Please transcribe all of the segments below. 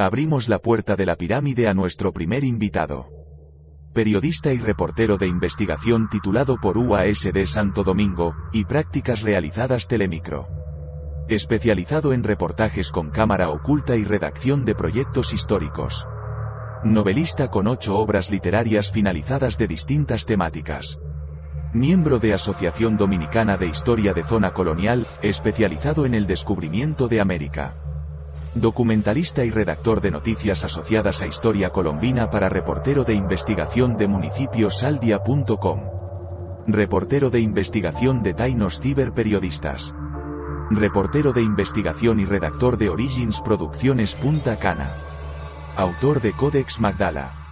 Abrimos la puerta de la pirámide a nuestro primer invitado. Periodista y reportero de investigación titulado por UASD Santo Domingo, y prácticas realizadas Telemicro. Especializado en reportajes con cámara oculta y redacción de proyectos históricos. Novelista con ocho obras literarias finalizadas de distintas temáticas. Miembro de Asociación Dominicana de Historia de Zona Colonial, especializado en el descubrimiento de América. Documentalista y redactor de noticias asociadas a Historia Colombina para reportero de investigación de municipios.saldia.com. Reportero de investigación de Tainos Ciberperiodistas. Reportero de investigación y redactor de Origins Producciones Punta Cana. Autor de Codex Magdala.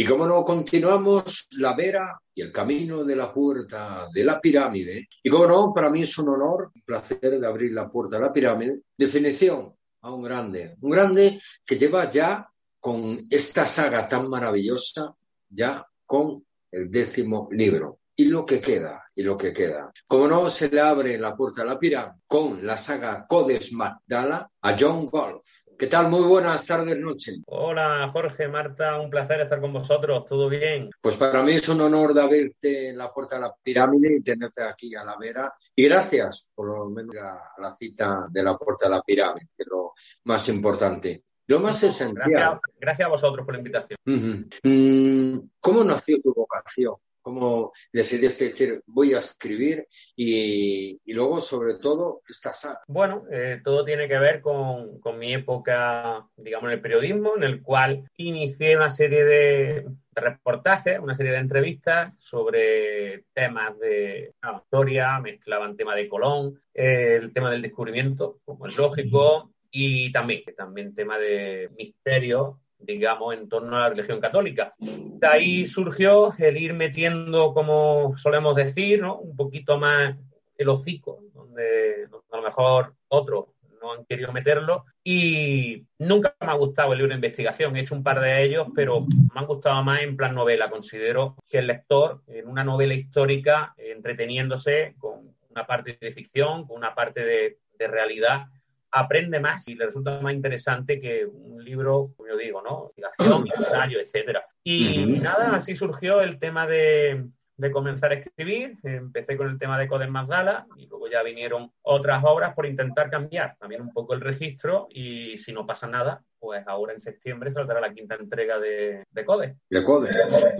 Y como no, continuamos la vera y el camino de la puerta de la pirámide. Y como no, para mí es un honor, un placer de abrir la puerta de la pirámide. Definición a un grande, un grande que lleva ya con esta saga tan maravillosa, ya con el décimo libro. Y lo que queda, y lo que queda. Como no, se le abre la puerta de la pirámide con la saga Codes Magdala a John Golf ¿Qué tal? Muy buenas tardes, noche. Hola, Jorge, Marta, un placer estar con vosotros. ¿Todo bien? Pues para mí es un honor de verte en la puerta de la pirámide y tenerte aquí a la vera. Y gracias por lo menos a la cita de la puerta de la pirámide, que es lo más importante. Lo más esencial. Gracias, a vosotros por la invitación. Mm, ¿Cómo nació tu vocación? Cómo decidiste decir voy a escribir y, luego sobre todo esta saga? Bueno, eh, todo tiene que ver con, mi época, digamos, en el periodismo, en el cual inicié una serie de, reportajes, una serie de entrevistas sobre temas de historia, mezclaban tema de Colón, el tema del descubrimiento, como es lógico, y también, también tema de misterio digamos, en torno a la religión católica. De ahí surgió el ir metiendo, como solemos decir, ¿no? un poquito más el hocico, donde, a lo mejor otros no han querido meterlo. Y nunca me ha gustado el libro de investigación. He hecho un par de ellos, pero me han gustado más en plan novela. Considero que el lector, en una novela histórica, entreteniéndose con una parte de ficción, con una parte de, de realidad, aprende más y le resulta más interesante que un libro, como yo digo, ¿no? Investigación, ensayo, etcétera. Y nada, así surgió el tema de, de comenzar a escribir. Empecé con el tema de Codes Magdala y luego ya vinieron otras obras por intentar cambiar también un poco el registro y si no pasa nada, pues ahora en septiembre saldrá la quinta entrega de, de Codes. De Codes.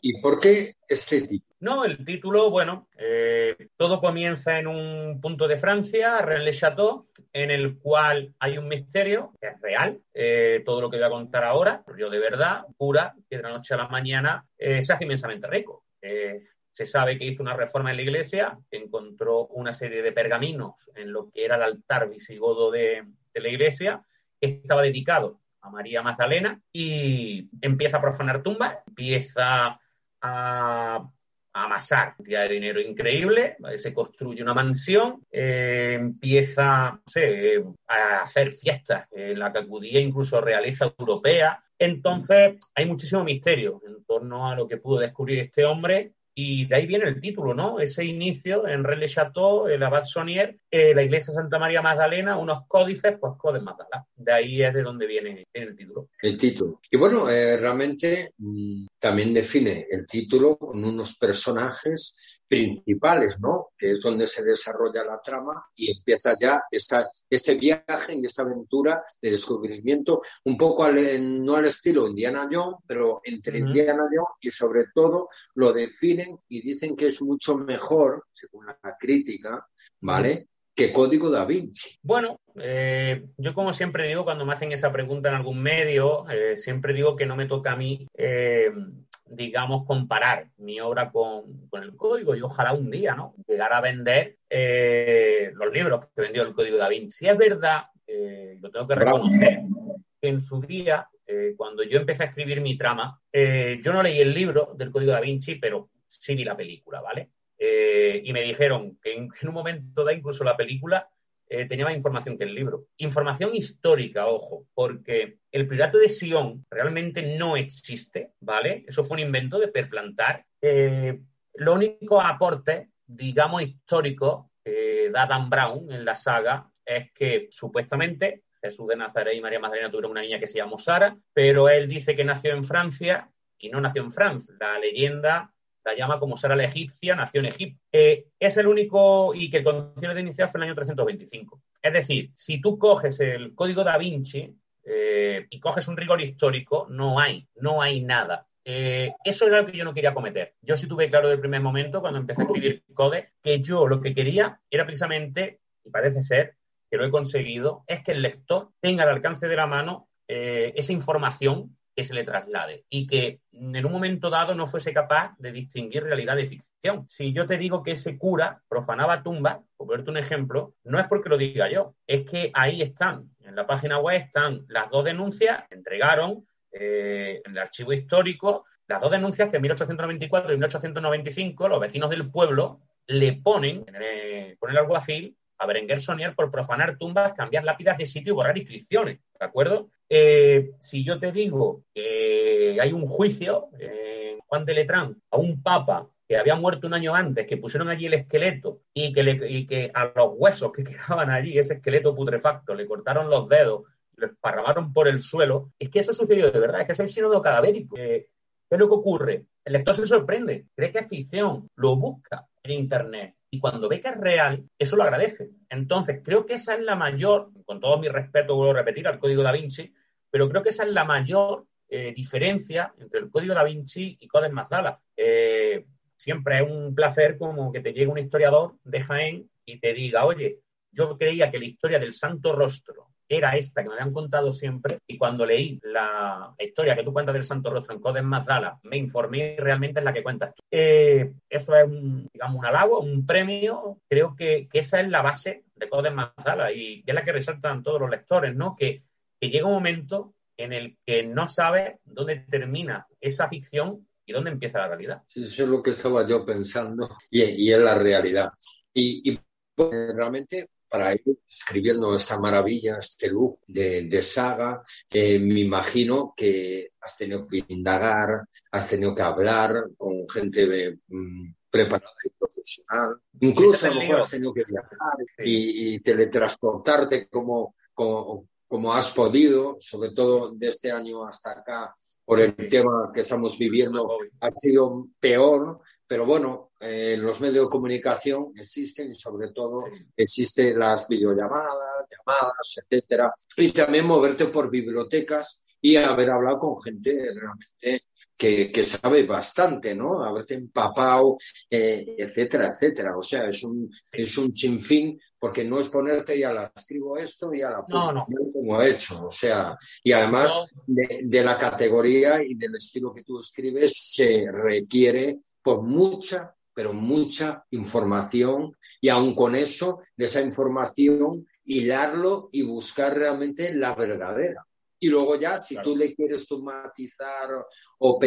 ¿Y por qué este título? No, el título, bueno, eh, todo comienza en un punto de Francia, Rennes-le-Château, en el cual hay un misterio que es real, eh, todo lo que voy a contar ahora, yo de verdad, pura, que de la noche a la mañana eh, se hace inmensamente rico. Se sabe que hizo una reforma en la iglesia, encontró una serie de pergaminos en lo que era el altar visigodo de, la iglesia, que estaba dedicado a María Magdalena y empieza a profanar tumbas, empieza a, amasar cantidad de dinero increíble, se construye una mansión, eh, empieza a hacer fiestas en la que acudía incluso realeza europea. Entonces hay muchísimo misterio en torno a lo que pudo descubrir este hombre y de ahí viene el título, ¿no? Ese inicio en Rennes Chateau, el Abad Sonier, eh, la iglesia Santa María Magdalena, unos códices, pues Codes Magdalena. De ahí es de donde viene, el título. El título. Y bueno, eh, realmente mm, también define el título con unos personajes principales, ¿no? Que es donde se desarrolla la trama y empieza ya esta, este viaje y esta aventura de descubrimiento, un poco al, no al estilo Indiana Jones, pero entre Indiana Jones y sobre todo lo definen y dicen que es mucho mejor, según la crítica, ¿vale? Que Código da Vinci. Bueno, eh, yo como siempre digo cuando me hacen esa pregunta en algún medio, eh, siempre digo que no me toca a mí eh, digamos, comparar mi obra con, el código y ojalá un día, ¿no? Llegar a vender eh, los libros que vendió el código da Vinci. Si es verdad, eh, lo tengo que reconocer, que en su día, eh, cuando yo empecé a escribir mi trama, yo no leí el libro del código da Vinci, pero sí vi la película, ¿vale? y me dijeron que en, en un momento da incluso la película eh, tenía más información que el libro. Información histórica, ojo, porque el Priorato de Sion realmente no existe, ¿vale? Eso fue un invento de Perplantar. Eh, lo único aporte, digamos, histórico que da Dan Brown en la saga es que supuestamente Jesús de Nazaret y María Magdalena tuvieron una niña que se llamó Sara, pero él dice que nació en Francia y no nació en Francia. La leyenda la llama como Sara la egipcia, nació en Egipto. Eh, es el único, y que el concilio de inicial fue en el año 325. Es decir, si tú coges el código da Vinci eh, y coges un rigor histórico, no hay, no hay nada. Eh, eso era lo que yo no quería cometer. Yo sí tuve claro desde el primer momento, cuando empecé a escribir code, que yo lo que quería era precisamente, y parece ser que lo he conseguido, es que el lector tenga al alcance de la mano esa información que se le traslade y que en un momento dado no fuese capaz de distinguir realidad de ficción. Si yo te digo que ese cura profanaba tumbas, por verte un ejemplo, no es porque lo diga yo, es que ahí están, en la página web están las dos denuncias, entregaron eh, en el archivo histórico las dos denuncias que en 1894 y 1895 los vecinos del pueblo le ponen, eh, con el alguacil, a Berenguer Sonier por profanar tumbas, cambiar lápidas de sitio y borrar inscripciones, ¿de acuerdo? Eh, si yo te digo que hay un juicio en Juan de Letrán a un papa que había muerto un año antes, que pusieron allí el esqueleto y que, a los huesos que quedaban allí, ese esqueleto putrefacto, le cortaron los dedos, lo esparramaron por el suelo, es que eso sucedió de verdad, es que es el sínodo cadavérico. ¿Qué es lo que ocurre? El lector se sorprende, cree que es ficción, lo busca en Internet, y cuando ve que es real, eso lo agradece. Entonces, creo que esa es la mayor, con todo mi respeto, vuelvo a repetir, al código da Vinci, pero creo que esa es la mayor eh, diferencia entre el código da Vinci y Codes Mazala. Eh, siempre es un placer como que te llegue un historiador de Jaén y te diga, oye, yo creía que la historia del Santo Rostro era esta que me habían contado siempre y cuando leí la historia que tú cuentas del Santo Rostro en Codes Mazdala, me informé y realmente es la que cuentas tú. Eh, eso es un, digamos, un halago, un premio. Creo que, esa es la base de Codes Mazdala y es la que resaltan todos los lectores, ¿no? Que, llega un momento en el que no sabes dónde termina esa ficción y dónde empieza la realidad. Eso es lo que estaba yo pensando y, es la realidad. Y, y realmente para ir escribiendo esta maravilla, este look de, saga, eh, me imagino que has tenido que indagar, has tenido que hablar con gente mm, preparada y profesional, incluso a lo mejor has tenido que viajar y, teletransportarte como, como, como has podido, sobre todo de este año hasta acá, por el tema que estamos viviendo, ha sido peor, pero bueno, eh, los medios de comunicación existen y sobre todo existen las videollamadas, llamadas, etcétera, y también moverte por bibliotecas y haber hablado con gente realmente que, que sabe bastante, ¿no? Haberte empapado, eh, etcétera, etcétera. O sea, es un, es un sinfín porque no es ponerte ya la escribo esto y a la no, no. como he hecho, o sea, y además de, la categoría y del estilo que tú escribes se requiere por mucha, pero mucha información y aun con eso, de esa información, hilarlo y buscar realmente la verdadera. Y luego ya, si tú le quieres matizar o,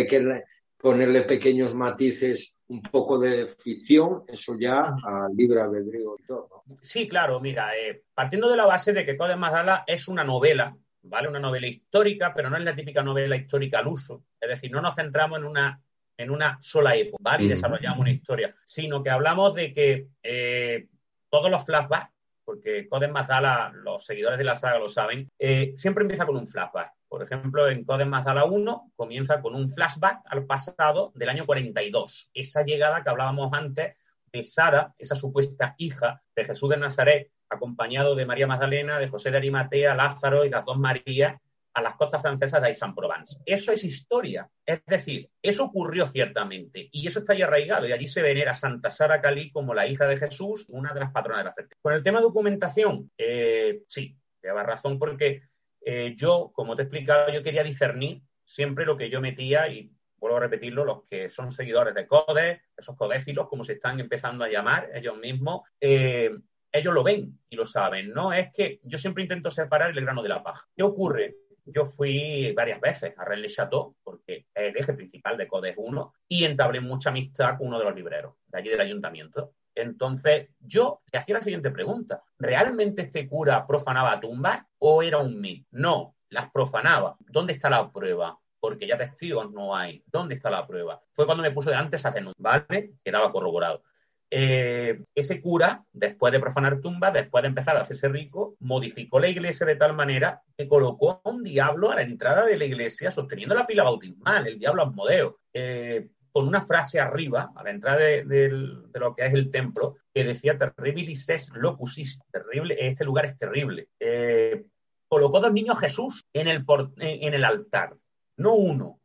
ponerle pequeños matices, un poco de ficción, eso ya al libre albedrío y todo. Sí, claro, mira, eh, partiendo de la base de que Codes Mazdala es una novela, ¿vale? Una novela histórica, pero no es la típica novela histórica al uso. Es decir, no nos centramos en una, en una sola época, ¿vale? Y desarrollamos una historia, sino que hablamos de que eh, todos los flashbacks porque Coden Mazdala, los seguidores de la saga lo saben, eh, siempre empieza con un flashback. Por ejemplo, en Coden Mazdala 1 comienza con un flashback al pasado del año 42. Esa llegada que hablábamos antes de Sara, esa supuesta hija de Jesús de Nazaret, acompañado de María Magdalena, de José de Arimatea, Lázaro y las dos Marías, a las costas francesas de Aix-en-Provence. Eso es historia. Es decir, eso ocurrió ciertamente y eso está ahí arraigado y allí se venera Santa Sara Cali como la hija de Jesús, una de las patronas de la fertilidad. Con el tema de documentación, eh, sí, lleva razón porque eh, yo, como te he explicado, yo quería discernir siempre lo que yo metía y vuelvo a repetirlo, los que son seguidores de CODES, esos codéfilos, como se están empezando a llamar ellos mismos, eh, ellos lo ven y lo saben, ¿no? Es que yo siempre intento separar el grano de la paja. ¿Qué ocurre? Yo fui varias veces a Rennes Chateau, porque es el eje principal de Codes 1, y entablé mucha amistad con uno de los libreros de allí del ayuntamiento. Entonces, yo le hacía la siguiente pregunta. ¿Realmente este cura profanaba tumbas o era un mito? No, las profanaba. ¿Dónde está la prueba? Porque ya testigos no hay. ¿Dónde está la prueba? Fue cuando me puso delante esa denuncia, ¿vale? Quedaba corroborado. Eh, ese cura, después de profanar tumbas, después de empezar a hacerse rico, modificó la iglesia de tal manera que colocó a un diablo a la entrada de la iglesia sosteniendo la pila bautismal, el diablo Asmodeo. Eh, con una frase arriba, a la entrada de, lo que es el templo, que decía terribilis es locus terrible, este lugar es terrible. Eh, colocó dos niños Jesús en el altar, no uno,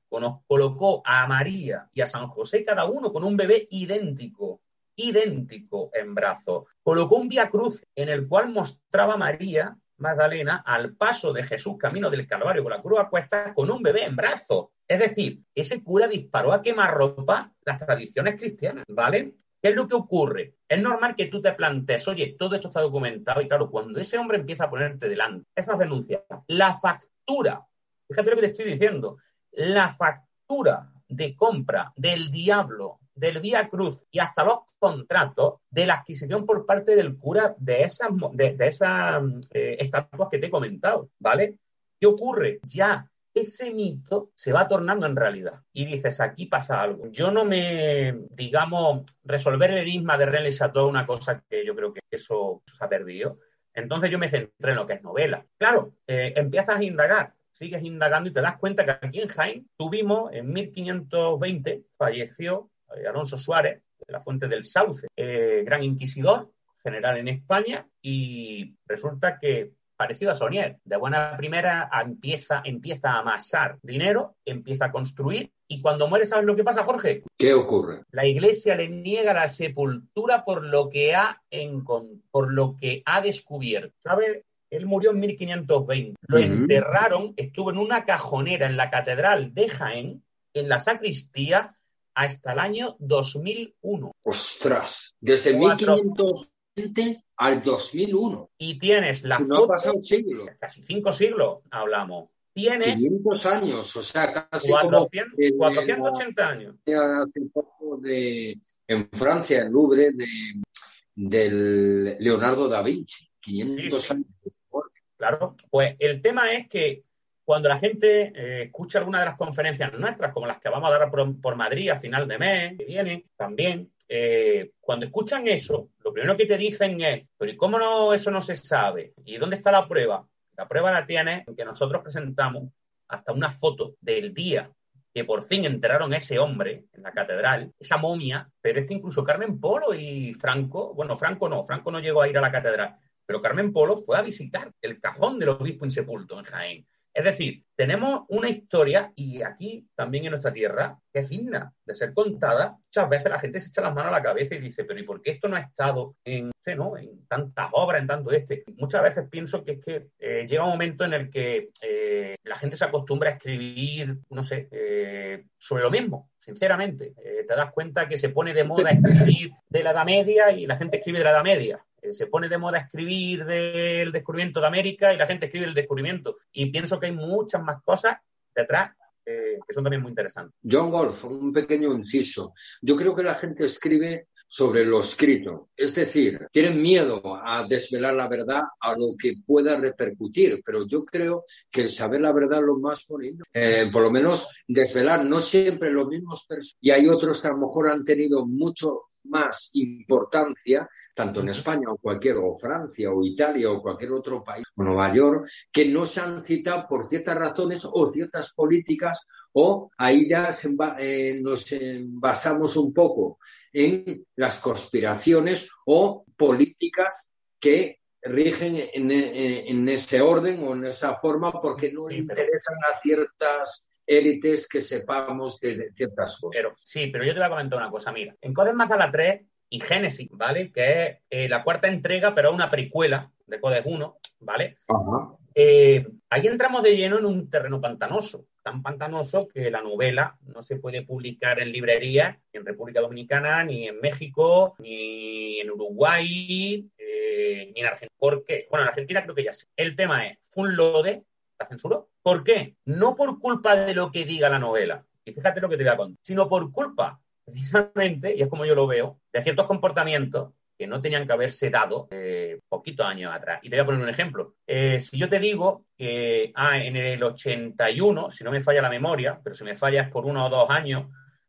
colocó a María y a San José cada uno con un bebé idéntico, idéntico en brazos. Colocó un vía cruz en el cual mostraba a María Magdalena al paso de Jesús camino del Calvario con la cruz a con un bebé en brazos. Es decir, ese cura disparó a quemarropa las tradiciones cristianas, ¿vale? ¿Qué es lo que ocurre? Es normal que tú te plantees, oye, todo esto está documentado y claro, cuando ese hombre empieza a ponerte delante esas denuncias, la factura, fíjate lo que te estoy diciendo, la factura de compra del diablo, del Vía Cruz y hasta los contratos de la adquisición por parte del cura de esas, de, esas eh, estatuas que te he comentado, ¿vale? ¿Qué ocurre? Ya ese mito se va tornando en realidad. Y dices, aquí pasa algo. Yo no me, digamos, resolver el enigma de René Chateau, una cosa que yo creo que eso se ha perdido. Entonces yo me centré en lo que es novela. Claro, eh, empiezas a indagar, sigues indagando y te das cuenta que aquí en Jaén tuvimos, en 1520, falleció Alonso Suárez, de la Fuente del Sauce, eh, gran inquisidor, general en España, y resulta que parecido a Sonier. De buena primera empieza, empieza a amasar dinero, empieza a construir y cuando muere, ¿sabes lo que pasa, Jorge? ¿Qué ocurre? La iglesia le niega la sepultura por lo que ha, por lo que ha descubierto. ¿Sabes? Él murió en 1520. Lo enterraron, estuvo en una cajonera en la catedral de Jaén, en la sacristía, hasta el año 2001. ¡Ostras! Desde 1520 al 2001. Y tienes la no ha pasado siglo. Casi cinco siglos hablamos. Tienes 500 años, o sea, casi 400, 480 años. Hace poco de, en Francia, el Louvre, de, del Leonardo da Vinci. 500 años. Claro, pues el tema es que cuando la gente eh, escucha alguna de las conferencias nuestras, como las que vamos a dar por, Madrid a final de mes, que viene también, eh, cuando escuchan eso, lo primero que te dicen es, pero ¿y cómo no, eso no se sabe? ¿Y dónde está la prueba? La prueba la tiene en que nosotros presentamos hasta una foto del día que por fin enterraron ese hombre en la catedral, esa momia, pero es que incluso Carmen Polo y Franco, bueno, Franco no, Franco no llegó a ir a la catedral, pero Carmen Polo fue a visitar el cajón del obispo insepulto en Jaén. Es decir, tenemos una historia, y aquí también en nuestra tierra, que es digna de ser contada. Muchas veces la gente se echa las manos a la cabeza y dice, pero ¿y por qué esto no ha estado en, ¿no? en tantas obras, en tanto este? Muchas veces pienso que es que eh, llega un momento en el que eh, la gente se acostumbra a escribir, no sé, eh, sobre lo mismo, sinceramente. te das cuenta que se pone de moda escribir de la Edad Media y la gente escribe de la Edad Media. Eh, se pone de moda escribir del descubrimiento de América y la gente escribe el descubrimiento. Y pienso que hay muchas más cosas detrás eh, que son también muy interesantes. John Golf, un pequeño inciso. Yo creo que la gente escribe sobre lo escrito. Es decir, tienen miedo a desvelar la verdad a lo que pueda repercutir, pero yo creo que el saber la verdad es lo más bonito. Eh, por lo menos desvelar, no siempre los mismos. Y hay otros que a lo mejor han tenido mucho más importancia, tanto en España o cualquier, o Francia o Italia o cualquier otro país, o Nueva York, que no se han citado por ciertas razones o ciertas políticas, o ahí ya eh, nos basamos un poco en las conspiraciones o políticas que rigen en, ese orden o en esa forma porque no interesan a ciertas élites que sepamos de, ciertas cosas. Pero, sí, pero yo te voy a comentar una cosa, mira. En Codes la 3 y Génesis, ¿vale? Que es eh, la cuarta entrega, pero una precuela de Codes 1, ¿vale? Eh, ahí entramos de lleno en un terreno pantanoso, tan pantanoso que la novela no se puede publicar en librería ni en República Dominicana, ni en México, ni en Uruguay, eh, ni en Argentina. Porque, bueno, en Argentina creo que ya sé. El tema es, fue un lode, la censuró. ¿Por qué? No por culpa de lo que diga la novela, y fíjate lo que te voy a contar, sino por culpa, precisamente, y es como yo lo veo, de ciertos comportamientos que no tenían que haberse dado eh, poquitos años atrás. Y te voy a poner un ejemplo. Eh, si yo te digo que ah, en el 81, si no me falla la memoria, pero si me falla es por uno o dos años,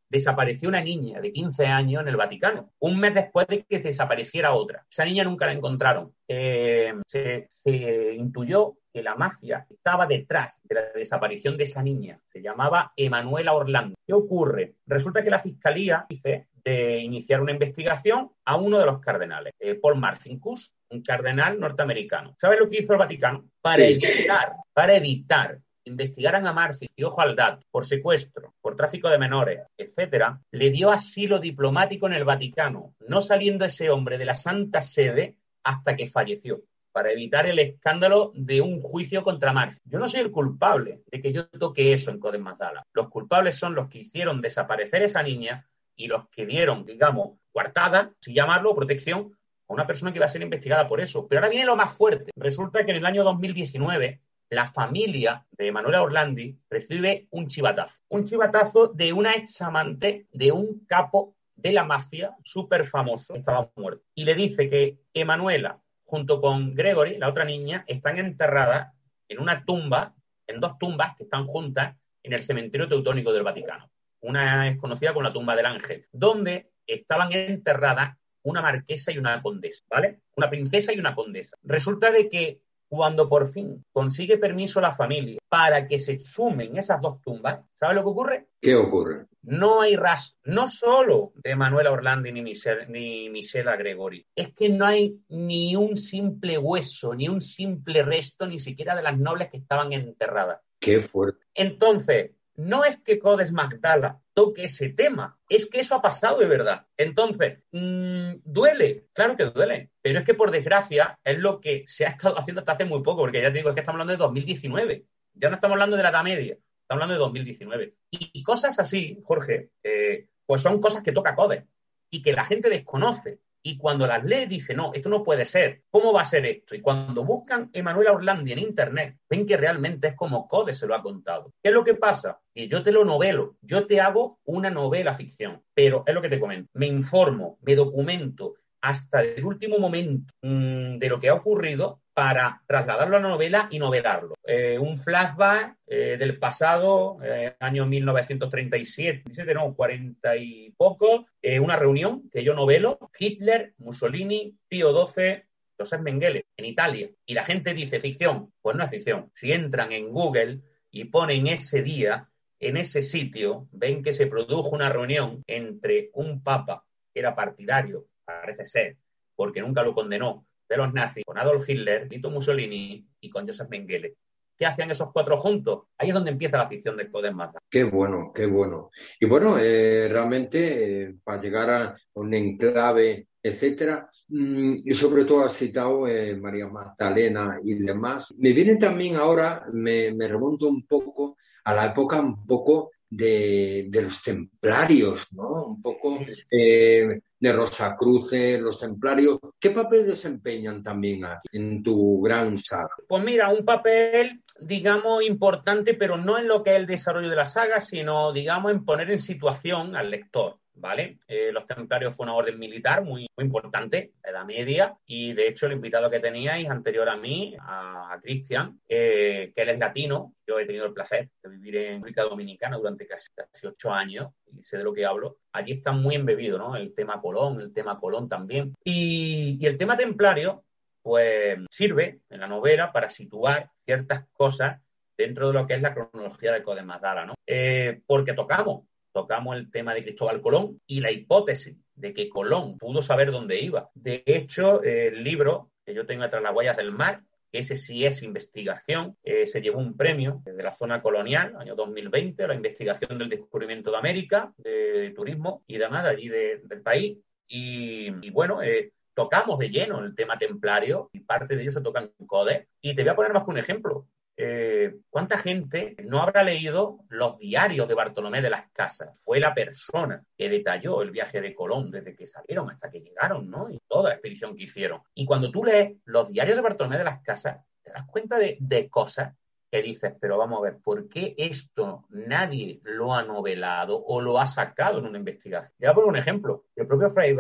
desapareció una niña de 15 años en el Vaticano, un mes después de que desapareciera otra. Esa niña nunca la encontraron. Eh, se intuyó que la mafia estaba detrás de la desaparición de esa niña. Se llamaba Emanuela Orlando. ¿Qué ocurre? Resulta que la fiscalía dice de iniciar una investigación a uno de los cardenales, eh, Paul Marcinkus, un cardenal norteamericano. ¿Sabes lo que hizo el Vaticano? Para evitar, para evitar investigaran a Marcis y ojo al dato por secuestro, por tráfico de menores, etcétera, le dio asilo diplomático en el Vaticano, no saliendo ese hombre de la Santa Sede hasta que falleció para evitar el escándalo de un juicio contra Marx. Yo no soy el culpable de que yo toque eso en Codes Mazdala. Los culpables son los que hicieron desaparecer esa niña y los que dieron, digamos, coartada, si llamarlo, protección a una persona que iba a ser investigada por eso. Pero ahora viene lo más fuerte. Resulta que en el año 2019 la familia de Manuela Orlandi recibe un chivatazo. Un chivatazo de una ex amante de un capo de la mafia súper famoso, estaba muerto. Y le dice que Emanuela junto con Gregory, la otra niña, están enterradas en una tumba, en dos tumbas que están juntas en el cementerio teutónico del Vaticano. Una es conocida como la tumba del ángel, donde estaban enterradas una marquesa y una condesa, ¿vale? Una princesa y una condesa. Resulta de que cuando por fin consigue permiso la familia para que se sumen esas dos tumbas, ¿sabe lo que ocurre? ¿Qué ocurre? No hay rastro, no solo de Manuela Orlandi ni Michelle, ni Michela Gregori, es que no hay ni un simple hueso, ni un simple resto, ni siquiera de las nobles que estaban enterradas. Qué fuerte. Entonces, no es que Codes Magdala toque ese tema, es que eso ha pasado de verdad. Entonces, mmm, duele, claro que duele, pero es que por desgracia es lo que se ha estado haciendo hasta hace muy poco, porque ya te digo, es que estamos hablando de 2019, ya no estamos hablando de la Edad Media, estamos hablando de 2019. Y, cosas así, Jorge, eh, pues son cosas que toca Codes y que la gente desconoce y cuando las lee dice, no, esto no puede ser, ¿cómo va a ser esto? Y cuando buscan Emanuela Orlandi en Internet, ven que realmente es como Code se lo ha contado. ¿Qué es lo que pasa? Que yo te lo novelo, yo te hago una novela ficción, pero es lo que te comento, me informo, me documento hasta el último momento mmm, de lo que ha ocurrido para trasladarlo a la novela y novelarlo. Eh, un flashback eh, del pasado, eh, año 1937, no, 40 y poco, eh, una reunión que yo novelo, Hitler, Mussolini, Pío XII, José Mengele, en Italia. Y la gente dice ficción, pues no es ficción. Si entran en Google y ponen ese día, en ese sitio, ven que se produjo una reunión entre un papa que era partidario, parece ser, porque nunca lo condenó, de los nazis con Adolf Hitler, Vito Mussolini y con Joseph Mengele. ¿Qué hacían esos cuatro juntos? Ahí es donde empieza la ficción de Coden Mazda. Qué bueno, qué bueno. Y bueno, eh, realmente eh, para llegar a un enclave, etcétera, mmm, y sobre todo has citado eh, María Magdalena y demás, me viene también ahora, me, me remonto un poco a la época un poco de, de, los templarios, ¿no? Un poco eh, de Rosacruces, los templarios. ¿Qué papel desempeñan también aquí en tu gran saga? Pues mira, un papel, digamos, importante, pero no en lo que es el desarrollo de la saga, sino, digamos, en poner en situación al lector. ¿Vale? Eh, los templarios fue una orden militar muy, muy importante, la Edad Media, y de hecho el invitado que teníais anterior a mí, a, a Cristian, eh, que él es latino, yo he tenido el placer de vivir en República Dominicana durante casi, casi, ocho años, y sé de lo que hablo, allí está muy embebido, ¿no? El tema Colón, el tema Colón también, y, el tema templario, pues sirve en la novela para situar ciertas cosas dentro de lo que es la cronología de Codes Magdala, ¿no? Eh, porque tocamos tocamos el tema de Cristóbal Colón y la hipótesis de que Colón pudo saber dónde iba. De hecho, el libro que yo tengo tras las huellas del mar, ese sí es investigación, eh, se llevó un premio de la zona colonial, año 2020, la investigación del descubrimiento de América, de, turismo y demás de allí de, del país. Y, y bueno, eh, tocamos de lleno el tema templario y parte de ello se toca en CODE. Y te voy a poner más que un ejemplo. Eh, ¿cuánta gente no habrá leído los diarios de Bartolomé de las Casas? Fue la persona que detalló el viaje de Colón desde que salieron hasta que llegaron, ¿no? Y toda la expedición que hicieron. Y cuando tú lees los diarios de Bartolomé de las Casas, te das cuenta de, de cosas que dices, pero vamos a ver, ¿por qué esto nadie lo ha novelado o lo ha sacado en una investigación? Te voy un ejemplo. El propio Fray,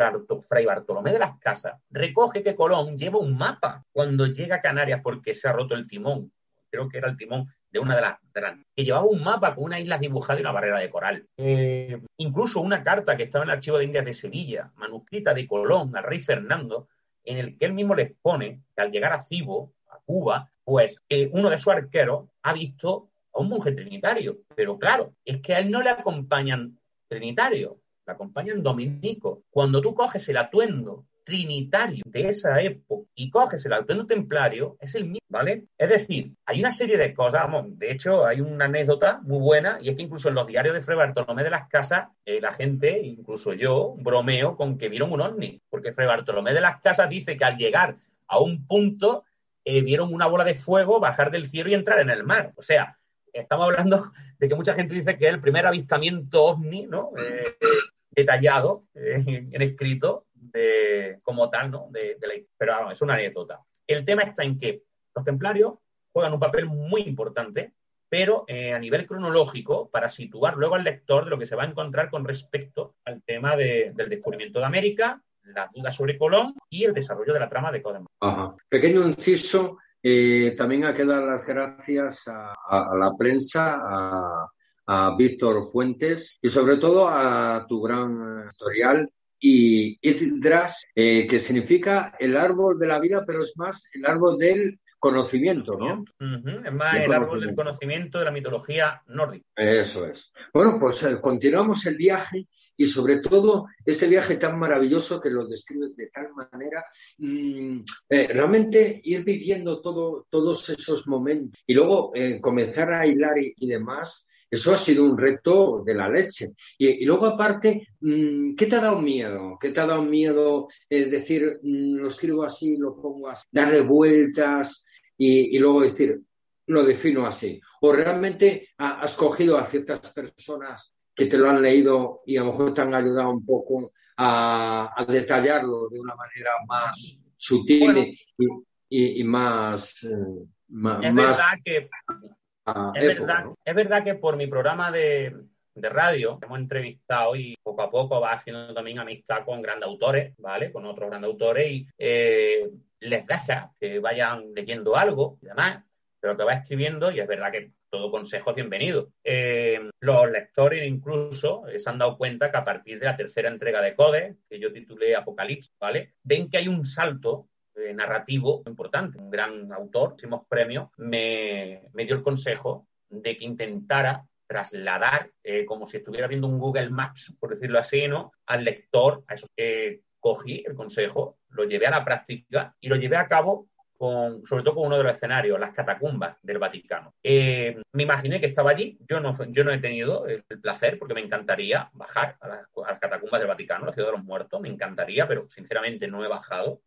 Bartolomé de las Casas recoge que Colón lleva un mapa cuando llega a Canarias porque se ha roto el timón creo que era el timón de una de las que llevaba un mapa con una isla dibujada y una barrera de coral. Eh, incluso una carta que estaba en el Archivo de Indias de Sevilla, manuscrita de Colón al rey Fernando, en el que él mismo le expone que al llegar a Cibo, a Cuba, pues eh, uno de sus arqueros ha visto a un monje trinitario. Pero claro, es que a él no le acompañan trinitarios, le acompañan dominicos. Cuando tú coges el atuendo trinitario de esa época y coges el atuendo templario, es el mismo, ¿vale? Es decir, hay una serie de cosas, vamos, de hecho hay una anécdota muy buena y es que incluso en los diarios de Fray Bartolomé de las Casas, eh, la gente, incluso yo, bromeo con que vieron un ovni, porque Fray Bartolomé de las Casas dice que al llegar a un punto eh, vieron una bola de fuego bajar del cielo y entrar en el mar. O sea, estamos hablando de que mucha gente dice que es el primer avistamiento ovni, ¿no? Eh, detallado en escrito de, como tal, ¿no? De, pero es una anécdota. El tema está en que los templarios juegan un papel muy importante, pero eh, a nivel cronológico, para situar luego al lector de lo que se va a encontrar con respecto al tema del descubrimiento de América, las dudas sobre Colón y el desarrollo de la trama de Codemar. Pequeño inciso, eh, también hay que dar las gracias a, la prensa, a, a Víctor Fuentes y sobre todo a tu gran editorial y Idras, eh, que significa el árbol de la vida, pero es más el árbol del conocimiento, ¿no? Es más el, árbol del conocimiento de la mitología nórdica. Eso es. Bueno, pues eh, continuamos el viaje y sobre todo este viaje tan maravilloso que lo describes de tal manera, mm, eh, realmente ir viviendo todo, todos esos momentos y luego comenzar a hilar y demás, eso ha sido un reto de la leche. Y, luego, aparte, mm, ¿qué te ha dado miedo? ¿Qué te ha dado miedo Es decir, mm, lo escribo así, lo pongo así, darle vueltas y, luego decir, lo defino así? ¿O realmente has cogido a ciertas personas que te lo han leído y a lo mejor te han ayudado un poco a, detallarlo de una manera más sutil y, más, eh, más, es verdad que es, verdad, es verdad que por mi programa de, radio hemos entrevistado y poco a poco va haciendo también amistad con grandes autores, ¿vale? Con otros grandes autores y eh, les deja que vayan leyendo algo y demás, pero que va escribiendo y es verdad que todo consejo es bienvenido. Eh, los lectores incluso se han dado cuenta que a partir de la tercera entrega de Code, que yo titulé Apocalipsis, ¿vale? Ven que hay un salto eh, narrativo importante. Un gran autor, hicimos premios, me, dio el consejo de que intentara trasladar, eh, como si estuviera viendo un Google Maps, por decirlo así, ¿no? al lector, a eso. que cogí el consejo, lo llevé a la práctica y lo llevé a cabo sobre todo con uno de los escenarios, las catacumbas del Vaticano. Eh, me imaginé que estaba allí, yo no, yo no he tenido el, placer porque me encantaría bajar a las, catacumbas del Vaticano, la ciudad de los muertos, me encantaría, pero sinceramente no he bajado.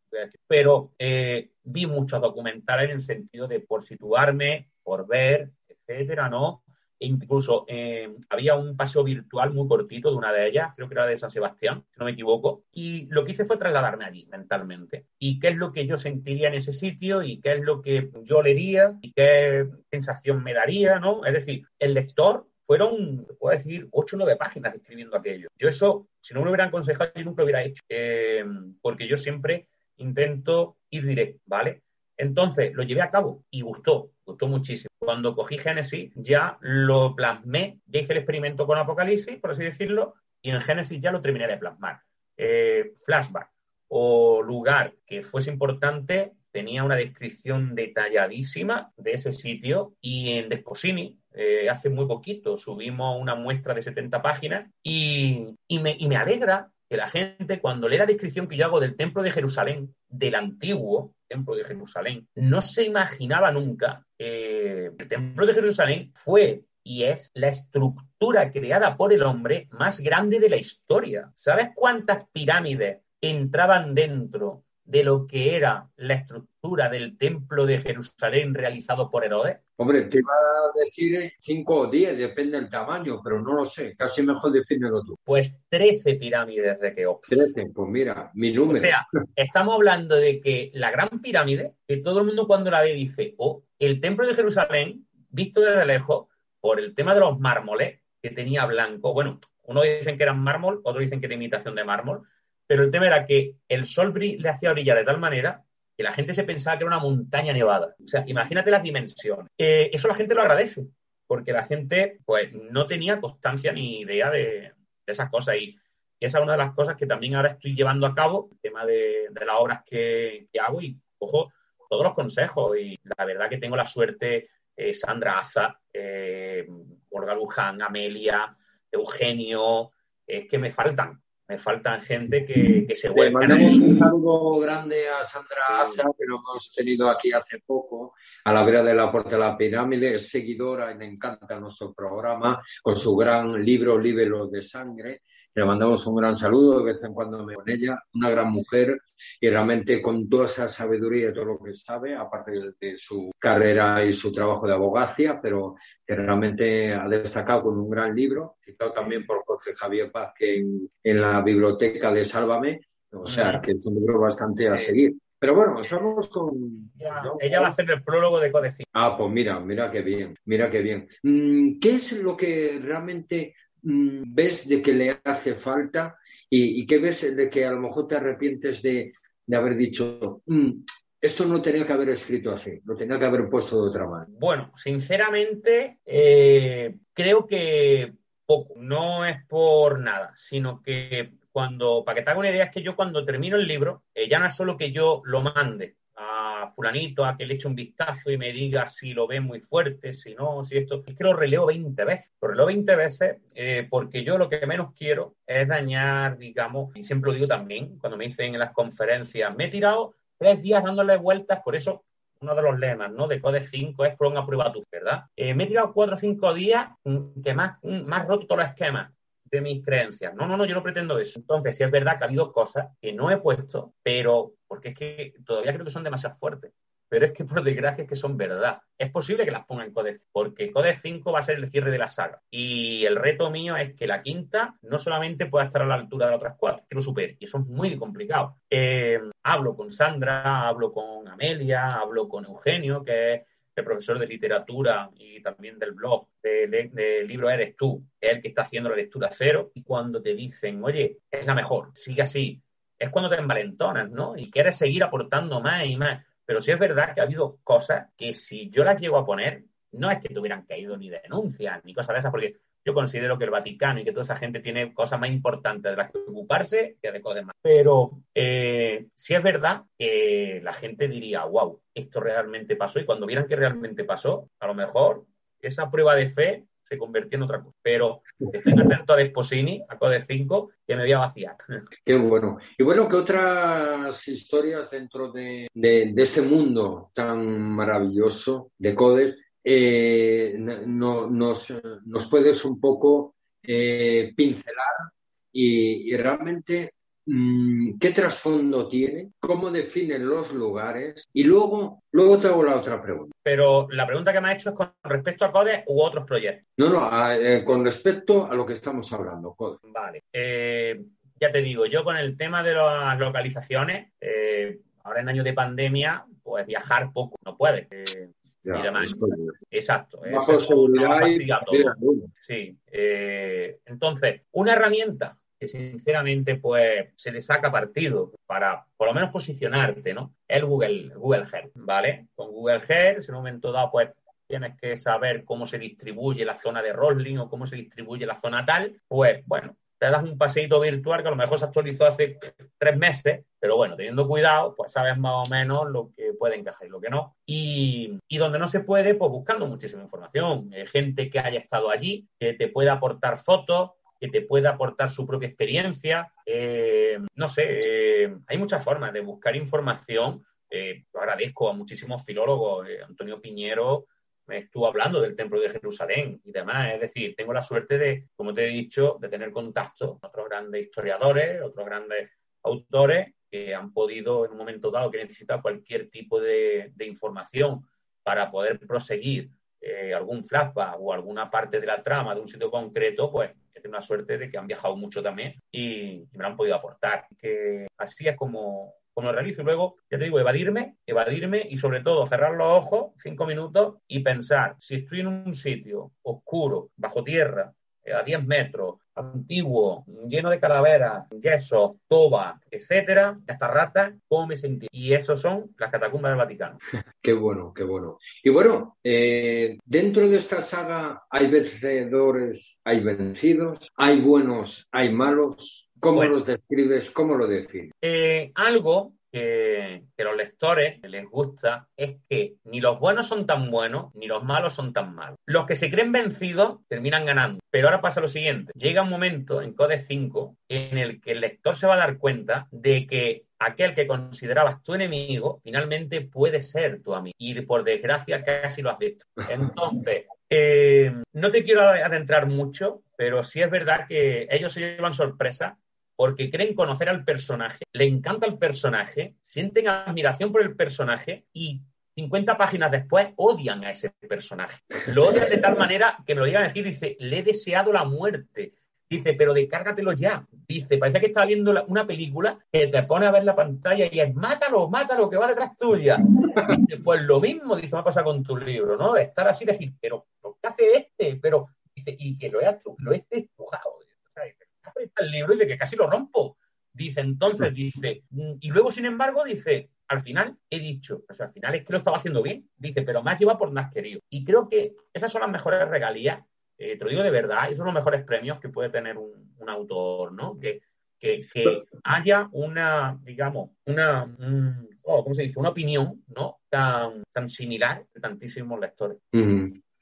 Pero eh, vi muchos documentales en el sentido de por situarme, por ver, etcétera, ¿no? Incluso eh, había un paseo virtual muy cortito de una de ellas, creo que era de San Sebastián, si no me equivoco, y lo que hice fue trasladarme allí mentalmente. Y qué es lo que yo sentiría en ese sitio y qué es lo que yo leería y qué sensación me daría, ¿no? Es decir, el lector fueron, puedo decir, ocho o nueve páginas escribiendo aquello. Yo eso, si no me lo hubieran aconsejado, yo nunca lo hubiera hecho, eh, porque yo siempre intento ir directo, ¿vale? Entonces lo llevé a cabo y gustó, gustó muchísimo. Cuando cogí Génesis ya lo plasmé, ya hice el experimento con Apocalipsis, por así decirlo, y en Génesis ya lo terminé de plasmar. Eh, flashback o lugar que fuese importante tenía una descripción detalladísima de ese sitio y en Desposini, eh, hace muy poquito, subimos una muestra de 70 páginas y, me, y me alegra que la gente, cuando lee la descripción que yo hago del Templo de Jerusalén, del antiguo Templo de Jerusalén, no se imaginaba nunca que el Templo de Jerusalén fue y es la estructura creada por el hombre más grande de la historia. ¿Sabes cuántas pirámides entraban dentro de lo que era la estructura del templo de Jerusalén realizado por Herodes? Hombre, te iba a decir 5 o 10, depende del tamaño, pero no lo sé, casi mejor defínelo tú. Pues 13 pirámides de Keops. 13, pues mira, mi número. O sea, estamos hablando de que la gran pirámide, que todo el mundo cuando la ve dice, oh, el templo de Jerusalén, visto desde lejos, por el tema de los mármoles, que tenía blanco, bueno, unos dicen que eran mármol, otros dicen que era imitación de mármol, pero el tema era que el sol le hacía brillar de tal manera que la gente se pensaba que era una montaña nevada. O sea, imagínate las dimensiones. Eh, eso la gente lo agradece, porque la gente pues no tenía constancia ni idea de, esas cosas. Y, esa es una de las cosas que también ahora estoy llevando a cabo, el tema de, las obras que, hago y cojo todos los consejos. Y la verdad que tengo la suerte, eh, Sandra Aza, eh, Luján, Amelia, Eugenio, es que me faltan, me faltan gente que, que se vuelva. mandamos un saludo grande a Sandra Aza, que lo hemos tenido aquí hace poco, a la vera de la Puerta de la Pirámide, es seguidora y le encanta nuestro programa, con su gran libro Líbelo de Sangre. Le mandamos un gran saludo, de vez en cuando me con ella, una gran mujer y realmente con toda esa sabiduría y todo lo que sabe, aparte de, su carrera y su trabajo de abogacía, pero que realmente ha destacado con un gran libro, citado también por Jorge Javier Paz, que en, la biblioteca de Sálvame, o sea, que es un libro bastante a seguir. Pero bueno, estamos con. Ella, va a hacer el prólogo de Codecín. Ah, pues mira, mira qué bien, mira qué bien. Mm, ¿Qué es lo que realmente ves de que le hace falta y, que ves de que a lo mejor te arrepientes de, haber dicho, mm, esto no tenía que haber escrito así, lo tenía que haber puesto de otra manera? Bueno, sinceramente, eh, creo que poco. No es por nada, sino que cuando, para que te haga una idea, es que yo cuando termino el libro, eh, ya no es solo que yo lo mande, fulanito a que le eche un vistazo y me diga si lo ve muy fuerte, si no, si esto. Es que lo releo 20 veces. Lo releo 20 veces eh, porque yo lo que menos quiero es dañar, digamos, y siempre lo digo también, cuando me dicen en las conferencias, me he tirado tres días dándole vueltas, por eso uno de los lemas, ¿no? De Code 5 es prueba a prueba tu, ¿verdad? Eh, me he tirado cuatro o cinco días mm, que más, mm, más roto todos los esquemas de mis creencias. No, no, no, yo no pretendo eso. Entonces, sí es verdad que ha habido cosas que no he puesto, pero porque es que todavía creo que son demasiado fuertes. Pero es que por desgracia es que son verdad. Es posible que las ponga en Code porque Code 5 va a ser el cierre de la saga. Y el reto mío es que la quinta no solamente pueda estar a la altura de las otras cuatro, que lo supere. Y eso es muy complicado. Eh, hablo con Sandra, hablo con Amelia, hablo con Eugenio, que es el profesor de literatura y también del blog del, libro Eres tú, es el que está haciendo la lectura cero, y cuando te dicen, oye, es la mejor, sigue así, es cuando te envalentonas, ¿no? Y quieres seguir aportando más y más. Pero sí es verdad que ha habido cosas que si yo las llego a poner, no es que te hubieran caído ni denuncias ni cosas de esas, porque yo considero que el Vaticano y que toda esa gente tiene cosas más importantes de las que ocuparse que de cosas más. Pero eh, sí es verdad que la gente diría, wow, esto realmente pasó. Y cuando vieran que realmente pasó, a lo mejor esa prueba de fe se convirtió en otra cosa. Pero estoy atento a Desposini, a Code 5, que me voy a vaciar. Qué bueno. Y bueno, ¿qué otras historias dentro de, de este mundo tan maravilloso de Codes eh, no, nos, nos, puedes un poco eh, pincelar y, realmente mm, qué trasfondo tiene, cómo definen los lugares y luego, luego te hago la otra pregunta. Pero la pregunta que me ha hecho es con respecto a CODE u otros proyectos. No, no, eh, con respecto a lo que estamos hablando, CODE. Vale. ya te digo, yo con el tema de las localizaciones, ahora en año de pandemia, pues viajar poco, no puede Exacto. Sí. Eh, entonces, una herramienta que sinceramente pues se le saca partido para por lo menos posicionarte, ¿no? El Google, Google Earth, ¿vale? Con Google Earth, en un momento dado, pues tienes que saber cómo se distribuye la zona de rolling o cómo se distribuye la zona tal, pues bueno, te das un paseíto virtual que a lo mejor se actualizó hace tres meses, pero bueno, teniendo cuidado, pues sabes más o menos lo que puede encajar y lo que no. Y, donde no se puede, pues buscando muchísima información. Eh, gente que haya estado allí, que te pueda aportar fotos, que te pueda aportar su propia experiencia. Eh, no sé, eh, hay muchas formas de buscar información. lo agradezco a muchísimos filólogos, Antonio Piñero, estuvo hablando del Templo de Jerusalén y demás. Es decir, tengo la suerte de, como te he dicho, de tener contacto con otros grandes historiadores, otros grandes autores que han podido en un momento dado que necesitan cualquier tipo de, información para poder proseguir eh, algún flashback o alguna parte de la trama de un sitio concreto, pues tengo la suerte de que han viajado mucho también y, y me lo han podido aportar. Que así es como, como lo realizo y luego, ya te digo, evadirme, evadirme y sobre todo cerrar los ojos cinco minutos y pensar, si estoy en un sitio oscuro, bajo tierra, eh, a 10 metros, antiguo, lleno de calaveras, yesos, toba, etcétera, hasta ratas, ¿cómo me sentí? Y esos son las catacumbas del Vaticano. qué bueno, qué bueno. Y bueno, eh, dentro de esta saga hay vencedores, hay vencidos, hay buenos, hay malos. ¿Cómo los describes? ¿Cómo lo defines? Eh, algo que, que, los lectores les gusta es que ni los buenos son tan buenos, ni los malos son tan malos. Los que se creen vencidos terminan ganando. Pero ahora pasa lo siguiente. Llega un momento en Code 5 en el que el lector se va a dar cuenta de que aquel que considerabas tu enemigo finalmente puede ser tu amigo. Y por desgracia casi lo has visto. Entonces, eh, no te quiero adentrar mucho, pero sí es verdad que ellos se llevan sorpresa porque creen conocer al personaje, le encanta el personaje, sienten admiración por el personaje y 50 páginas después odian a ese personaje. Lo odian de tal manera que me lo llegan a decir, dice, le he deseado la muerte. Dice, pero descárgatelo ya. Dice, parece que está viendo una película que te pone a ver la pantalla y es, mátalo, mátalo, que va detrás tuya. Dice, pues lo mismo, dice, me ha pasado con tu libro, ¿no? Estar así, decir, pero, ¿qué hace este? Pero, dice, y que lo he, lo he el libro y de que casi lo rompo. Dice, entonces, dice, y luego, sin embargo, dice, al final he dicho, o sea, al final es que lo estaba haciendo bien, dice, pero más lleva por más querido. Y creo que esas son las mejores regalías, eh, te lo digo de verdad, esos son los mejores premios que puede tener un, autor, ¿no? Que, que, haya una, digamos, una, oh, ¿cómo se dice? Una opinión, ¿no? Tan, tan similar de tantísimos lectores.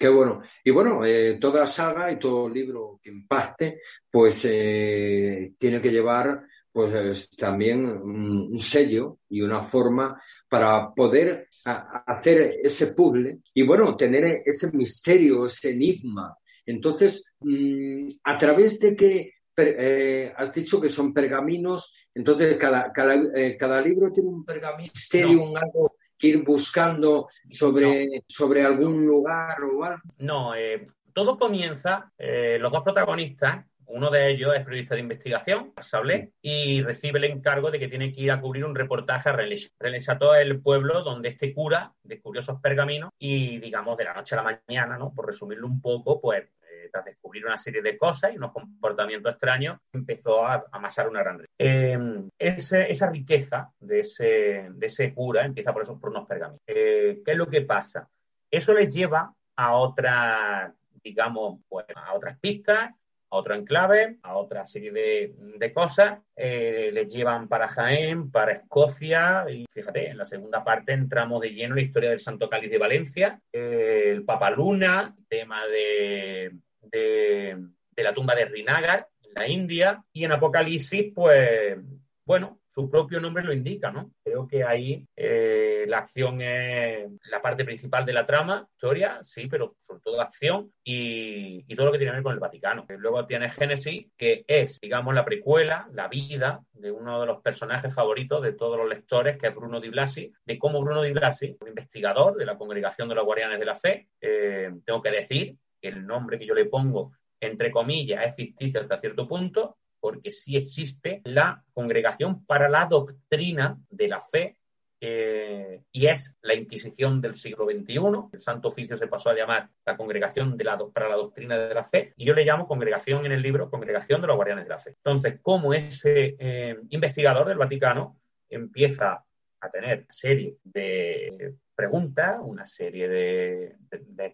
Qué bueno. Y bueno, eh, toda saga y todo libro que impacte, pues eh, tiene que llevar pues también un, sello y una forma para poder hacer ese puzzle y bueno, tener ese misterio, ese enigma. Entonces, mm, a través de que eh, has dicho que son pergaminos, entonces cada, cada, libro tiene un pergamino, misterio, un algo ir buscando sobre, sobre algún lugar o algo? No, eh, todo comienza, eh, los dos protagonistas, uno de ellos es periodista de investigación, Sablé, y recibe el encargo de que tiene que ir a cubrir un reportaje a Relis. Relis a todo el pueblo donde este cura descubrió esos pergaminos y, digamos, de la noche a la mañana, ¿no? Por resumirlo un poco, pues tras descubrir una serie de cosas y unos comportamientos extraños, empezó a amasar una gran riqueza. Em, esa riqueza de ese, de ese cura empieza por, eso, por unos pergaminos. Eh, ¿Qué es lo que pasa? Eso les lleva a otras, digamos, pues, a otras pistas, a otro enclave, a otra serie de, cosas. Eh, les llevan para Jaén, para Escocia, y fíjate, en la segunda parte entramos de lleno en la historia del Santo Cáliz de Valencia, eh, el Papa Luna, tema de de, la tumba de Rinagar, en la India, y en Apocalipsis, pues, bueno, su propio nombre lo indica, ¿no? Creo que ahí eh, la acción es la parte principal de la trama, historia, sí, pero sobre todo acción y, todo lo que tiene que ver con el Vaticano. Luego tiene Génesis, que es, digamos, la precuela, la vida de uno de los personajes favoritos de todos los lectores, que es Bruno Di Blasi, de cómo Bruno Di Blasi, un investigador de la Congregación de los Guardianes de la Fe, eh, tengo que decir el nombre que yo le pongo, entre comillas, es ficticio hasta cierto punto, porque sí existe la Congregación para la Doctrina de la Fe, eh, y es la Inquisición del siglo XXI. El Santo Oficio se pasó a llamar la Congregación de la, para la Doctrina de la Fe, y yo le llamo Congregación en el libro, Congregación de los Guardianes de la Fe. Entonces, como ese eh, investigador del Vaticano empieza a tener serie de preguntas, una serie de,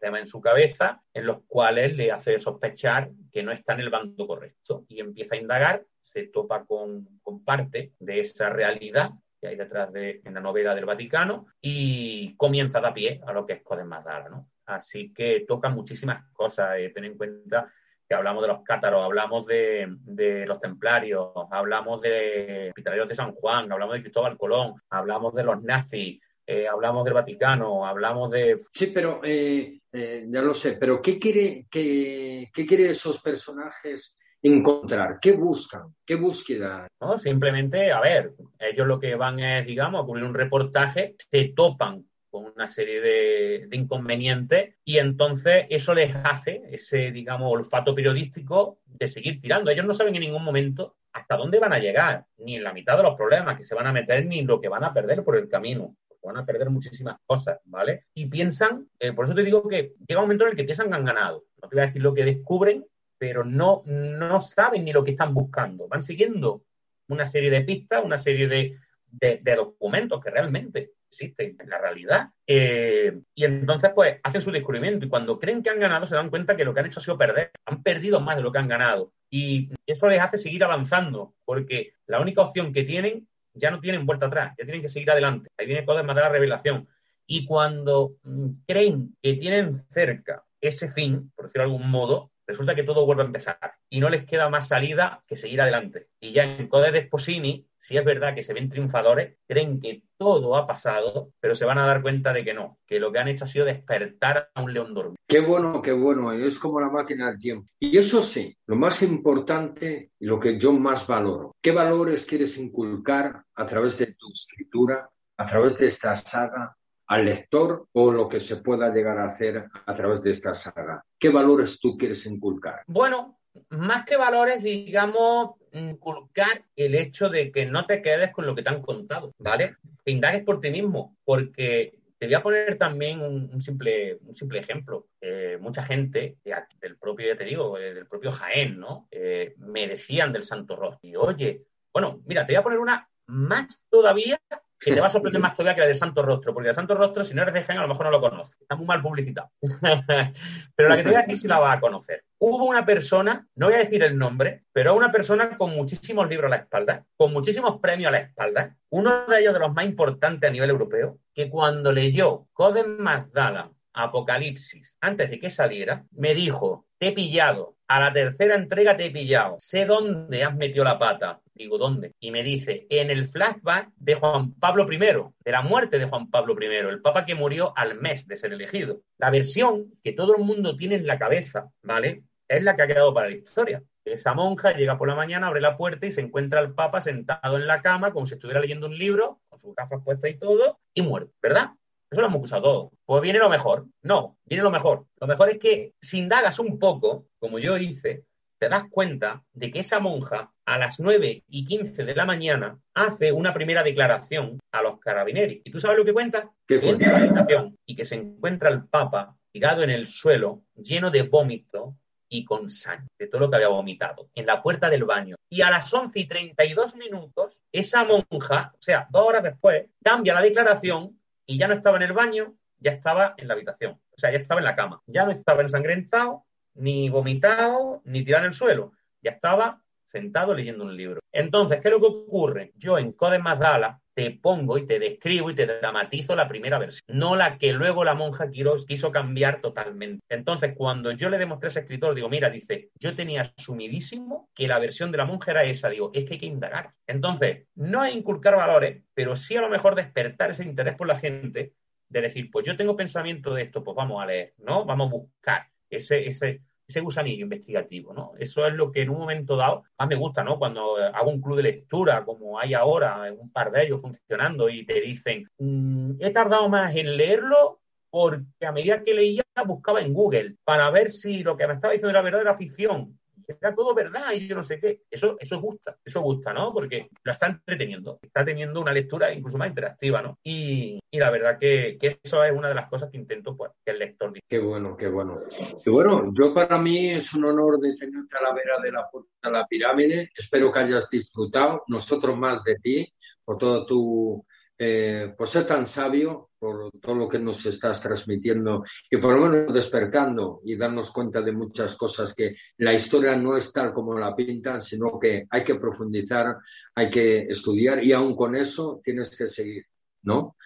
temas en su cabeza en los cuales le hace sospechar que no está en el bando correcto y empieza a indagar, se topa con, parte de esa realidad que hay detrás de en la novela del Vaticano y comienza a dar pie a lo que es Codes Dara, ¿no? Así que toca muchísimas cosas, eh, ten en cuenta que hablamos de los cátaros, hablamos de, los templarios, hablamos de hospitalarios de San Juan, hablamos de Cristóbal Colón, hablamos de los nazis, eh, hablamos del Vaticano, hablamos de... Sí, pero eh, eh, ya lo sé, pero ¿qué quiere, qué, qué quiere esos personajes encontrar? ¿Qué buscan? ¿Qué búsqueda? No, simplemente, a ver, ellos lo que van es, digamos, a cubrir un reportaje, se topan con una serie de, inconvenientes y entonces eso les hace ese, digamos, olfato periodístico de seguir tirando. Ellos no saben en ningún momento hasta dónde van a llegar, ni en la mitad de los problemas que se van a meter, ni lo que van a perder por el camino van a perder muchísimas cosas, ¿vale? Y piensan, eh, por eso te digo que llega un momento en el que piensan que han ganado. No te voy a decir lo que descubren, pero no, no saben ni lo que están buscando. Van siguiendo una serie de pistas, una serie de, de, documentos que realmente existen en la realidad. Eh, y entonces, pues, hacen su descubrimiento y cuando creen que han ganado, se dan cuenta que lo que han hecho ha sido perder. Han perdido más de lo que han ganado. Y eso les hace seguir avanzando, porque la única opción que tienen, ya no tienen vuelta atrás, ya tienen que seguir adelante. Ahí viene de la revelación. Y cuando mm, creen que tienen cerca ese fin, por decirlo de algún modo, resulta que todo vuelve a empezar y no les queda más salida que seguir adelante. Y ya en Code de Sposini, si es verdad que se ven triunfadores, creen que todo ha pasado, pero se van a dar cuenta de que no, que lo que han hecho ha sido despertar a un león dormido. Qué bueno, qué bueno, es como la máquina del tiempo. Y eso sí, lo más importante y lo que yo más valoro, ¿qué valores quieres inculcar a través de tu escritura, a través de esta saga, al lector o lo que se pueda llegar a hacer a través de esta saga? ¿Qué valores tú quieres inculcar? Bueno, más que valores, digamos, inculcar el hecho de que no te quedes con lo que te han contado, ¿vale? Que indagues por ti mismo, porque te voy a poner también un, simple, un simple ejemplo. Eh, mucha gente, del propio, ya te digo, eh, del propio Jaén, ¿no? Eh, me decían del Santo Rostro. Oye, bueno, mira, te voy a poner una más todavía que te va a sorprender más todavía que la de Santo Rostro, porque la de Santo Rostro, si no eres de Jaén, a lo mejor no lo conoces. Está muy mal publicitado. pero la que te voy a decir sí la vas a conocer. Hubo una persona, no voy a decir el nombre, pero una persona con muchísimos libros a la espalda, con muchísimos premios a la espalda, uno de ellos de los más importantes a nivel europeo, que cuando leyó Coden Magdala, Apocalipsis, antes de que saliera, me dijo, te he pillado, a la tercera entrega te he pillado. Sé dónde has metido la pata. Digo, ¿dónde? Y me dice, en el flashback de Juan Pablo I, de la muerte de Juan Pablo I, el papa que murió al mes de ser elegido. La versión que todo el mundo tiene en la cabeza, ¿vale? Es la que ha quedado para la historia. Esa monja llega por la mañana, abre la puerta y se encuentra al papa sentado en la cama, como si estuviera leyendo un libro, con sus gafas puestas y todo, y muerto, ¿verdad? Eso lo hemos usado todo. Pues viene lo mejor. No, viene lo mejor. Lo mejor es que si indagas un poco, como yo hice, te das cuenta de que esa monja a las 9 y 15 de la mañana hace una primera declaración a los carabineros. ¿Y tú sabes lo que cuenta? Que entra la habitación y que se encuentra el Papa tirado en el suelo, lleno de vómito y con sangre, de todo lo que había vomitado, en la puerta del baño. Y a las 11 y 32 minutos, esa monja, o sea, dos horas después, cambia la declaración y ya no estaba en el baño, ya estaba en la habitación. O sea, ya estaba en la cama. Ya no estaba ensangrentado, ni vomitado, ni tirado en el suelo. Ya estaba sentado leyendo un libro. Entonces, ¿qué es lo que ocurre? Yo en Code Mazdala te pongo y te describo y te dramatizo la primera versión, no la que luego la monja quiso cambiar totalmente. Entonces, cuando yo le demostré a ese escritor, digo, mira, dice, yo tenía asumidísimo que la versión de la monja era esa, digo, es que hay que indagar. Entonces, no hay inculcar valores, pero sí a lo mejor despertar ese interés por la gente de decir, pues yo tengo pensamiento de esto, pues vamos a leer, ¿no? Vamos a buscar ese, ese, ese gusanillo investigativo, ¿no? Eso es lo que en un momento dado más me gusta, ¿no? Cuando hago un club de lectura, como hay ahora, un par de ellos funcionando, y te dicen, mm, he tardado más en leerlo porque a medida que leía buscaba en Google para ver si lo que me estaba diciendo era verdad era ficción era todo verdad y yo no sé qué. Eso, eso gusta, eso gusta, ¿no? Porque lo está entreteniendo, está teniendo una lectura incluso más interactiva, ¿no? Y, y la verdad que, que, eso es una de las cosas que intento pues, que el lector diga. Qué bueno, qué bueno. Y bueno, yo para mí es un honor de tenerte a la vera de la puerta de la pirámide. Espero que hayas disfrutado, nosotros más de ti, por todo tu eh, por ser tan sabio, por todo lo que nos estás transmitiendo y por lo menos despertando y darnos cuenta de muchas cosas que la historia no es tal como la pintan, sino que hay que profundizar, hay que estudiar y aún con eso tienes que seguir, ¿no?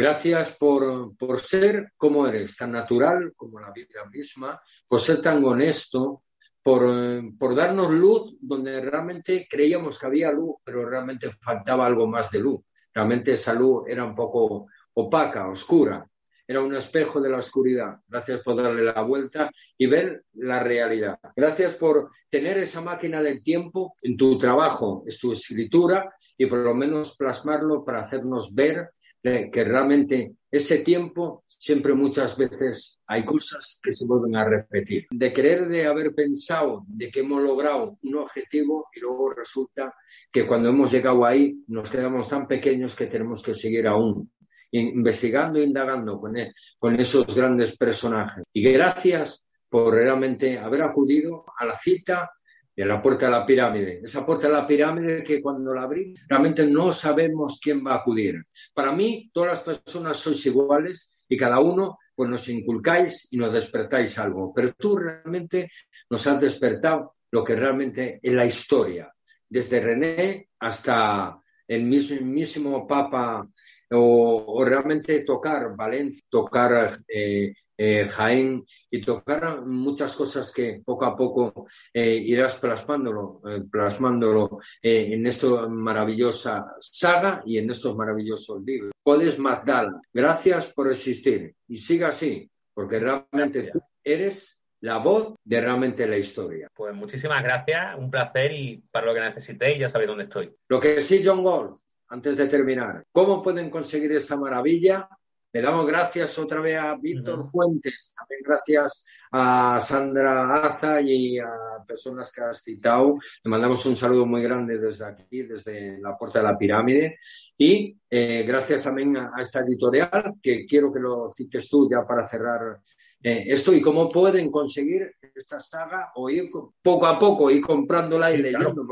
Gracias por, por ser como eres, tan natural como la vida misma, por ser tan honesto, por, por, darnos luz donde realmente creíamos que había luz, pero realmente faltaba algo más de luz. Realmente esa luz era un poco opaca, oscura, era un espejo de la oscuridad. Gracias por darle la vuelta y ver la realidad. Gracias por tener esa máquina del tiempo en tu trabajo, en tu escritura y por lo menos plasmarlo para hacernos ver que realmente ese tiempo siempre muchas veces hay cosas que se vuelven a repetir. De creer de haber pensado de que hemos logrado un objetivo y luego resulta que cuando hemos llegado ahí nos quedamos tan pequeños que tenemos que seguir aún investigando e indagando con, e, con esos grandes personajes. Y gracias por realmente haber acudido a la cita de la puerta de la pirámide. Esa puerta de la pirámide que cuando la abrí realmente no sabemos quién va a acudir. Para mí, todas las personas sois iguales y cada uno pues nos inculcáis y nos despertáis algo. Pero tú realmente nos has despertado lo que realmente es la historia, desde René hasta el mismísimo Papa o, realmente tocar Valencia, tocar eh, eh, Jaén y tocar muchas cosas que poco a poco eh, irás plasmándolo, plasmándolo en esta maravillosa saga y en estos maravillosos libros. Puedes Magdala, gracias por existir y siga así, porque realmente tú eres la voz de realmente la historia. Pues muchísimas gracias, un placer y para lo que necesitéis ya sabéis dónde estoy. Lo que sí, John Gold, antes de terminar, ¿cómo pueden conseguir esta maravilla? Le damos gracias otra vez a Víctor Fuentes, también gracias a Sandra Aza y a personas que has citado. Le mandamos un saludo muy grande desde aquí, desde la Puerta de la Pirámide. Y eh, gracias también a, esta editorial, que quiero que lo cites tú ya para cerrar eh, esto. ¿Y cómo pueden conseguir esta saga o ir poco a poco, ir comprándola y leyendo?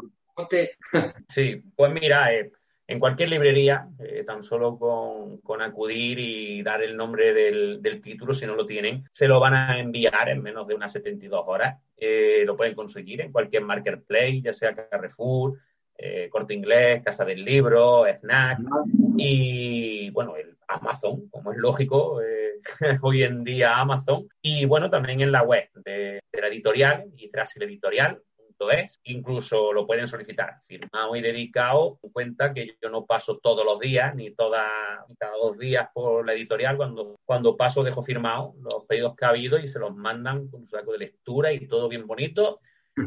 Sí, pues mira, eh, en cualquier librería, eh, tan solo con, acudir y dar el nombre del, título, si no lo tienen, se lo van a enviar en menos de unas 72 horas. Eh, lo pueden conseguir en cualquier marketplace, ya sea Carrefour, eh, Corte Inglés, Casa del Libro, Fnac y, bueno, el Amazon, como es lógico, hoy en día Amazon. Y, bueno, también en la web de, la editorial, y el Editorial, es, incluso lo pueden solicitar, firmado y dedicado, cuenta que yo no paso todos los días, ni toda, cada dos días por la editorial, cuando, cuando paso dejo firmado los pedidos que ha habido y se los mandan con un saco de lectura y todo bien bonito.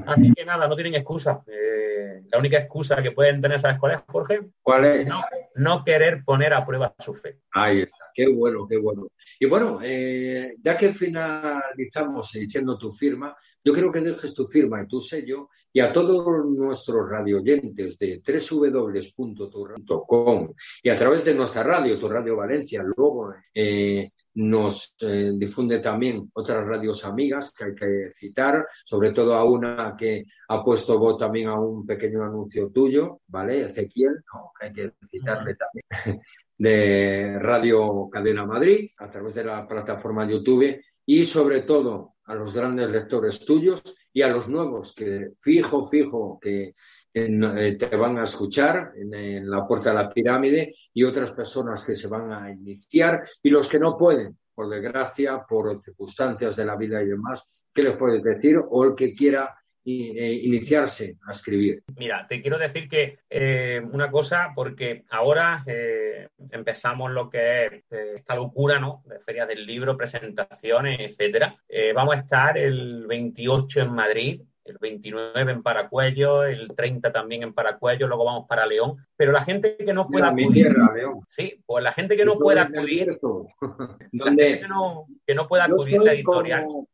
Así que nada, no tienen excusa. Eh, la única excusa que pueden tener, ¿sabes cuál es, Jorge? ¿Cuál es? No, querer poner a prueba su fe. Ahí está, qué bueno, qué bueno. Y bueno, eh, ya que finalizamos diciendo tu firma, yo quiero que dejes tu firma y tu sello y a todos nuestros radioyentes de www.turradio.com y a través de nuestra radio, tu Radio Valencia, luego eh, nos eh, difunde también otras radios amigas que hay que citar, sobre todo a una que ha puesto voz también a un pequeño anuncio tuyo, ¿vale? Ezequiel, hay que citarle también, de Radio Cadena Madrid, a través de la plataforma YouTube. Y sobre todo a los grandes lectores tuyos y a los nuevos que fijo, fijo, que eh, te van a escuchar en, la puerta de la pirámide y otras personas que se van a iniciar y los que no pueden, por desgracia, por circunstancias de la vida y demás, ¿qué les puedes decir? O el que quiera eh, iniciarse a escribir. Mira, te quiero decir que eh, una cosa, porque ahora empezamos lo que es esta locura, ¿no? De ferias del libro, presentaciones, etcétera. vamos a estar el 28 en Madrid, el 29 en Paracuello, el 30 también en Paracuello, luego vamos para León. Pero la gente que no pueda acudir. León. Sí, pues la gente que no pueda acudir. que no, que no pueda acudir a la editorial. Eh,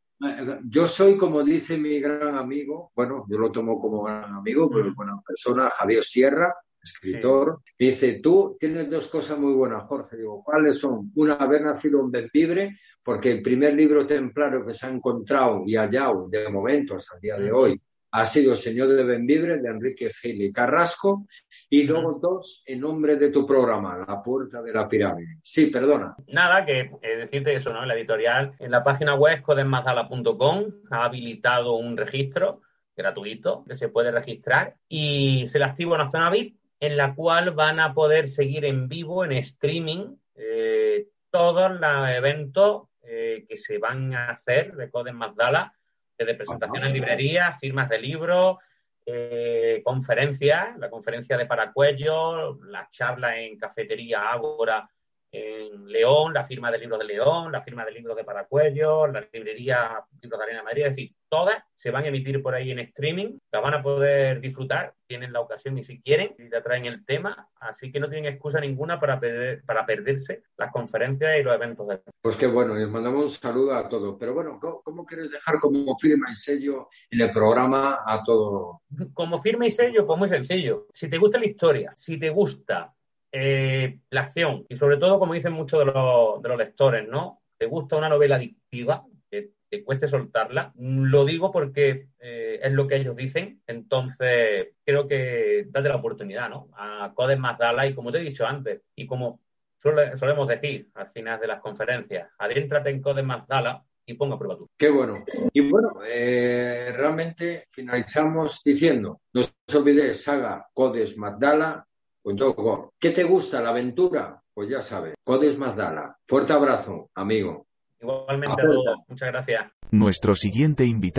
yo soy, como dice mi gran amigo, bueno, yo lo tomo como gran amigo, pero buena persona, Javier Sierra, escritor, dice, tú tienes dos cosas muy buenas, Jorge. Digo, ¿cuáles son? Una, haber nacido en Benvibre, porque el primer libro templario que se ha encontrado y hallado de momento hasta el día de hoy ha sido Señor de Benvibre, de Enrique Gil y Carrasco, y luego dos, en nombre de tu programa, La Puerta de la Pirámide. Sí, perdona. Nada, que eh, decirte eso, ¿no? La editorial, en la página web codesmazdala.com ha habilitado un registro gratuito que se puede registrar y se le activa una zona VIP en la cual van a poder seguir en vivo, en streaming, eh, todos los eventos eh, que se van a hacer de Codes Mazdala, desde presentaciones en librerías, firmas de libros, eh, conferencias, la conferencia de Paracuello, las charlas en Cafetería Ágora en León, la firma de libros de León, la firma de libros de Paracuello, la librería Libros de Arena Madrid, es decir, todas se van a emitir por ahí en streaming, las van a poder disfrutar, tienen la ocasión y si quieren, y te traen el tema, así que no tienen excusa ninguna para, para perderse las conferencias y los eventos de... Pues qué bueno, les mandamos un saludo a todos, pero bueno, ¿cómo, quieres dejar como firma y sello en el programa a todo? Como firma y sello, pues muy sencillo. Si te gusta la historia, si te gusta eh, la acción y sobre todo, como dicen muchos de los, de los lectores, ¿no? Te gusta una novela adictiva, que te cueste soltarla. Lo digo porque eh, es lo que ellos dicen, entonces creo que date la oportunidad, ¿no? A Codes Mazdala y como te he dicho antes, y como solemos decir al final de las conferencias, adéntrate en Codes Mazdala y ponga prueba tú. Qué bueno. Y bueno, eh, realmente finalizamos diciendo, no se olvide, saga Codes Magdala. ¿Qué te gusta la aventura? Pues ya sabes, Codes Mazdala. Fuerte abrazo, amigo. Igualmente a todos. Muchas gracias. Nuestro siguiente invitado.